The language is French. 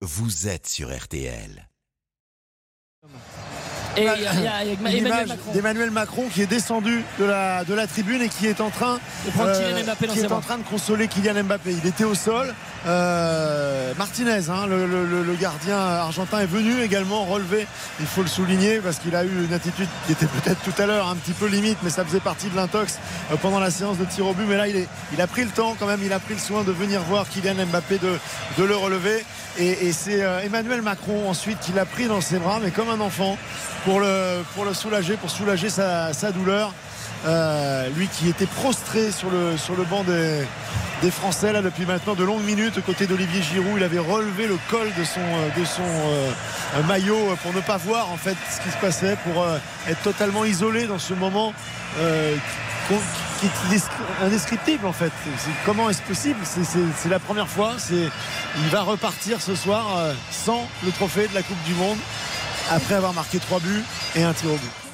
vous êtes sur RTL. Et il y a, il y a- il y a Une Emmanuel Macron. d'Emmanuel Macron qui est descendu de la, de la tribune et qui est en train De dans qui est en train de consoler Kylian Mbappé. Il était au sol. Euh, Martinez, hein, le, le- le- le gardien argentin, est venu également relever. Il faut le souligner parce qu'il a eu une attitude qui était peut-être tout à l'heure un petit peu limite, mais ça faisait partie de l'intox euh, pendant la séance de tir au but. Mais là, il, est, il a pris le temps quand même. Il a pris le soin de venir voir Kylian Mbappé de, de le relever. Et, c'est euh, Emmanuel Macron ensuite qui l'a pris dans ses bras, mais comme un enfant, pour le, pour le soulager, pour soulager sa, douleur. Euh, lui qui était prostré sur le, sur le banc des, des Français là depuis maintenant de longues minutes aux côtés d'Olivier Giroud. Il avait relevé le col de son, euh, de son maillot pour ne pas voir en fait ce qui se passait, pour être totalement isolé dans ce moment qui est indescri- indescriptible en fait. Comment est-ce possible? C'est- la première fois. Il va repartir ce soir euh, sans le trophée de la Coupe du Monde après avoir marqué trois buts et un tir au but.